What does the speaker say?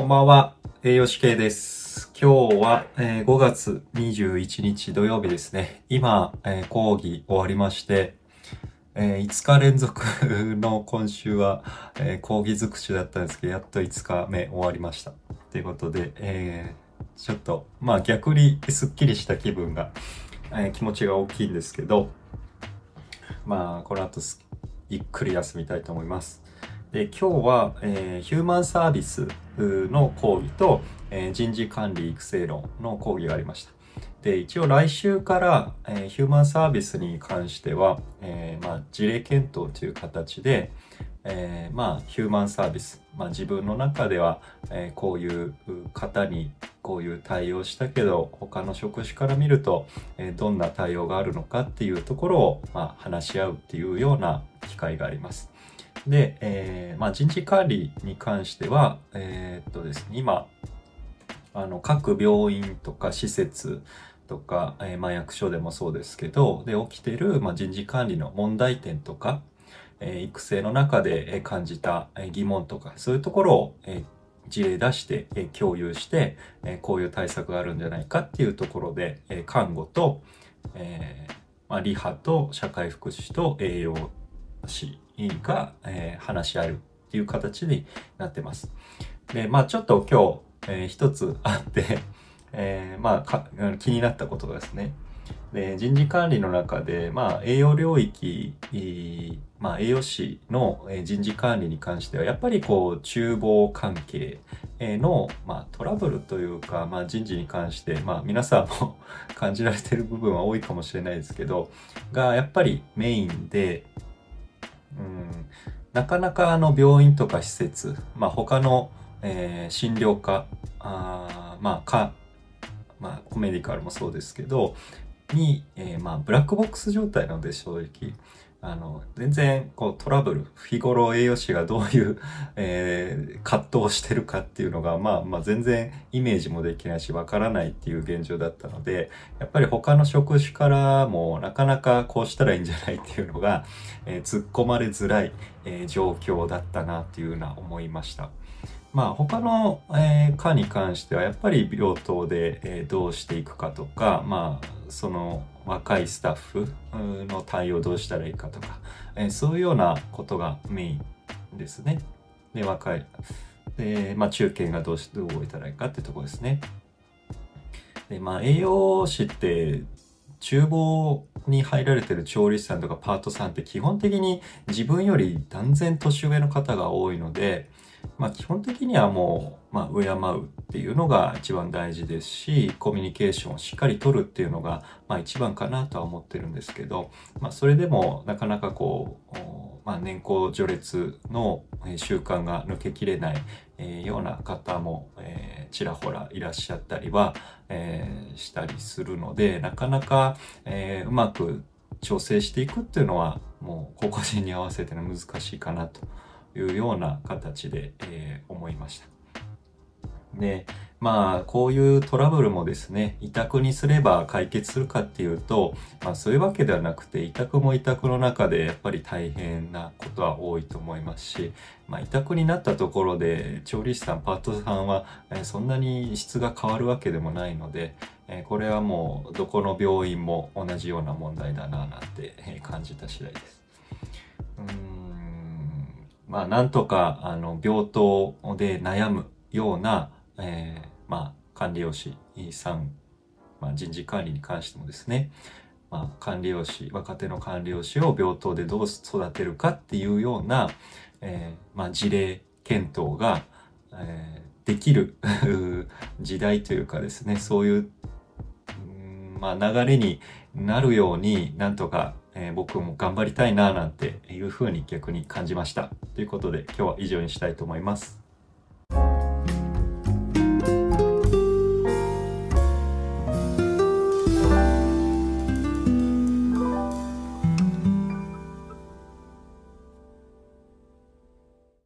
こんばんは、栄養士系です。今日は、えー5月21日土曜日ですね。今、えー講義終わりまして、えー5日連続 の今週は、えー講義尽くしだったんですけど、やっと5日目終わりました。ということで、えーちょっと、まあ逆にスッキリした気分が、え気持ちが大きいんですけど、まあこの後すゆっくり休みたいと思います。で今日は、えーヒューマンサービスの講義と、えー人事管理育成論の講義がありました。で一応来週から、えーヒューマンサービスに関しては、えーまあ、事例検討という形で、えまあ、ヒューマンサービス、まあ、自分の中では、えこういう方にこういう対応したけど他の職種から見ると、えどんな対応があるのかっていうところを、ま、話し合うっていうような機会があります。で、えーまあ、人事管理に関しては、えーっとですね、今、あの、各病院とか施設とか、えーまあ、役所でもそうですけど、で、起きてる、まあ、人事管理の問題点とか、えー育成の中で感じた疑問とか、そういうところを、えー事例出して、えー共有して、えーこういう対策があるんじゃないかっていうところで、えー看護と、えーまあ、リハと社会福祉と栄養士が、えー話し合うっていう形になってます。で、まあちょっと今日、えー一つあって、えーまあ気になったことですね、で人事管理の中で、まあ、栄養領域、まあ、栄養士の人事管理に関してはやっぱりこう厨房関係の、まあ、トラブルというか、まあ、人事に関して、まあ、皆さんも 感じられてる部分は多いかもしれないですけどがやっぱりメインで、うん、なかなかあの病院とか施設、まあ、他の、えー診療科あまあかまあ、コメディカルもそうですけど、に、えーまあ、ブラックボックス状態なので正直、あの、全然、こう、トラブル、日頃栄養士がどういう、えー葛藤をしてるかっていうのが、まあ、まあ、全然イメージもできないし、わからないっていう現状だったので、やっぱり他の職種からも、なかなかこうしたらいいんじゃないっていうのが、えー突っ込まれづらい、えー状況だったなっていうような思いました。まあ他の、えー科に関してはやっぱり病棟で、えーどうしていくかとか、まあその若いスタッフの対応どうしたらいいかとか、えーそういうようなことがメインですね。で、若い。で、まあ中堅がどうしどう動いたらいいかってとこですね。で、まあ栄養士って厨房に入られてる調理師さんとかパートさんって基本的に自分より断然年上の方が多いので、まあ基本的にはもう、まあ敬うっていうのが一番大事ですし、コミュニケーションをしっかりとるっていうのが、まあ一番かなとは思ってるんですけど、まあそれでもなかなかこう、まあ年功序列の習慣が抜けきれない、えような方も、えちらほらいらっしゃったりは、えしたりするので、なかなか、えうまく調整していくっていうのは、もう個々人に合わせての難しいかなというような形で、え思いました。で、まあ、こういうトラブルもですね、委託にすれば解決するかっていうと、まあそういうわけではなくて、委託も委託の中でやっぱり大変なことは多いと思いますし、まあ委託になったところで、調理師さん、パートさんは、えそんなに質が変わるわけでもないので、えこれはもうどこの病院も同じような問題だななんてえ感じた次第です。うーんまあなんとかあの病棟で悩むような、えーまあ管理栄養士さん、まあ、人事管理に関してもですね、まあ、管理栄養士若手の管理栄養士を病棟でどう育てるかっていうような、えーまあ、事例検討が、えーできる 時代というかですねそういうまあ、流れになるようになんとか、えー僕も頑張りたいななんていうふうに逆に感じました。ということで今日は以上にしたいと思います。